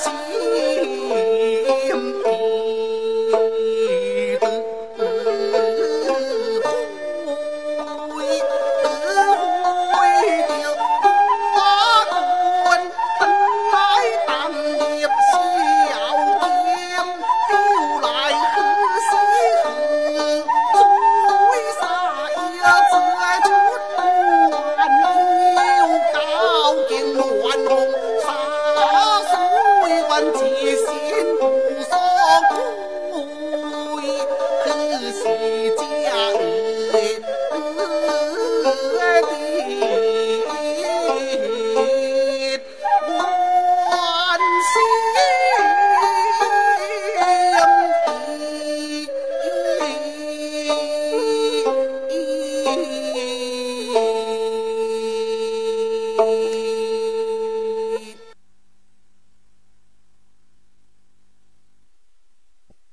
see